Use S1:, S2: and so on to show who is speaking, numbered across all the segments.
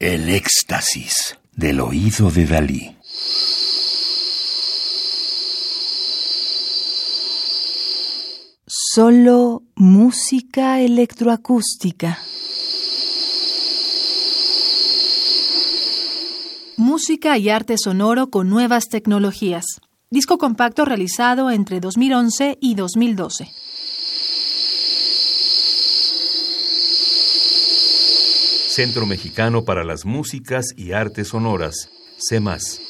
S1: El éxtasis del oído de Dalí.
S2: Solo música electroacústica. Música y arte sonoro con nuevas tecnologías. Disco compacto realizado entre 2011 y 2012.
S3: Centro Mexicano para las Músicas y Artes Sonoras, CEMAS.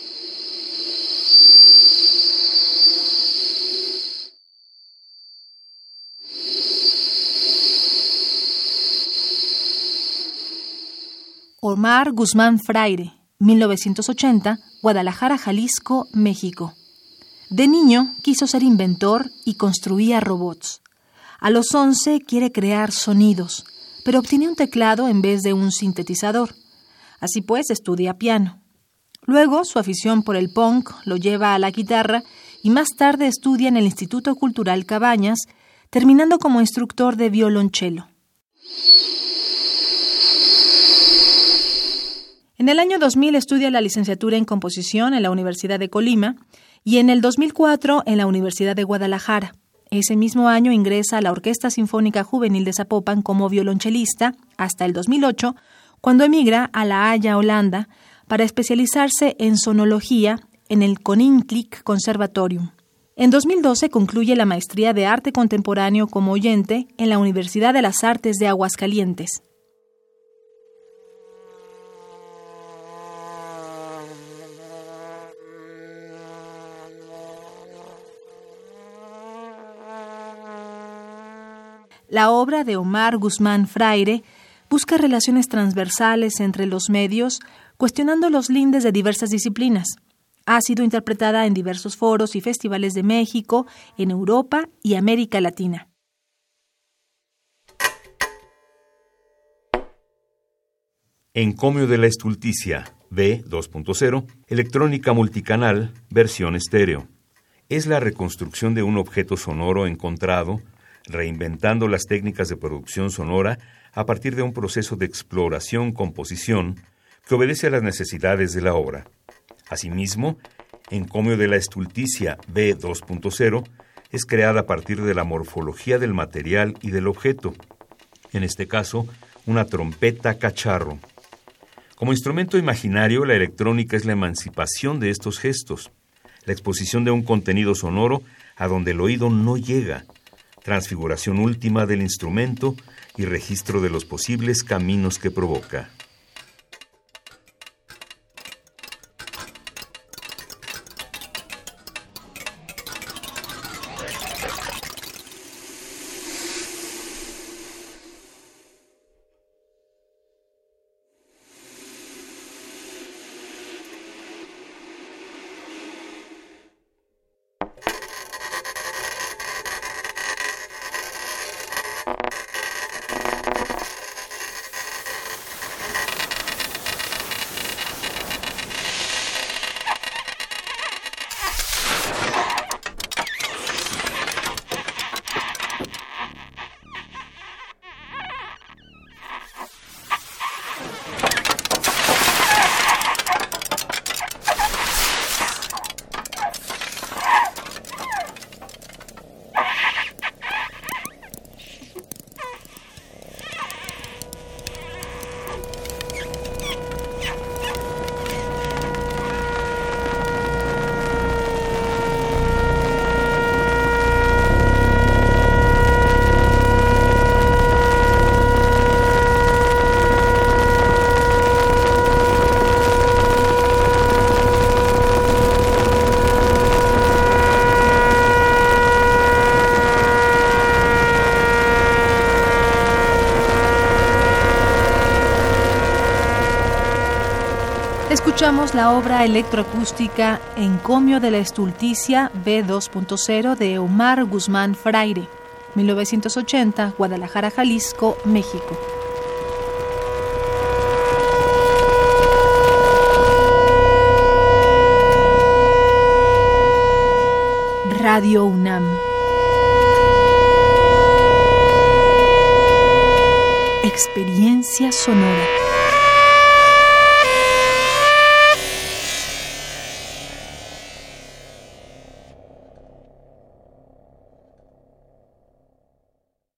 S2: Omar Guzmán Fraire, 1980, Guadalajara, Jalisco, México. De niño quiso ser inventor y construía robots. A los 11 quiere crear sonidos, pero obtiene un teclado en vez de un sintetizador. Así pues, estudia piano. Luego, su afición por el punk lo lleva a la guitarra y más tarde estudia en el Instituto Cultural Cabañas, terminando como instructor de violonchelo. En el año 2000 estudia la licenciatura en composición en la Universidad de Colima y en el 2004 en la Universidad de Guadalajara. Ese mismo año ingresa a la Orquesta Sinfónica Juvenil de Zapopan como violonchelista hasta el 2008, cuando emigra a La Haya, Holanda, para especializarse en sonología en el Koninklijk Conservatorium. En 2012 concluye la maestría de arte contemporáneo como oyente en la Universidad de las Artes de Aguascalientes. La obra de Omar Guzmán Fraire busca relaciones transversales entre los medios, cuestionando los lindes de diversas disciplinas. Ha sido interpretada en diversos foros y festivales de México, en Europa y América Latina.
S3: Encomio de la Estulticia, B 2.0, electrónica multicanal, versión estéreo. Es la reconstrucción de un objeto sonoro encontrado reinventando las técnicas de producción sonora a partir de un proceso de exploración-composición que obedece a las necesidades de la obra. Asimismo, Encomio de la Estulticia B 2.0 es creada a partir de la morfología del material y del objeto, en este caso, una trompeta cacharro. Como instrumento imaginario, la electrónica es la emancipación de estos gestos, la exposición de un contenido sonoro a donde el oído no llega, transfiguración última del instrumento y registro de los posibles caminos que provoca.
S2: Escuchamos la obra electroacústica Encomio de la Estulticia B2.0 de Omar Guzmán Fraire, 1980, Guadalajara, Jalisco, México. Radio UNAM. Experiencia sonora.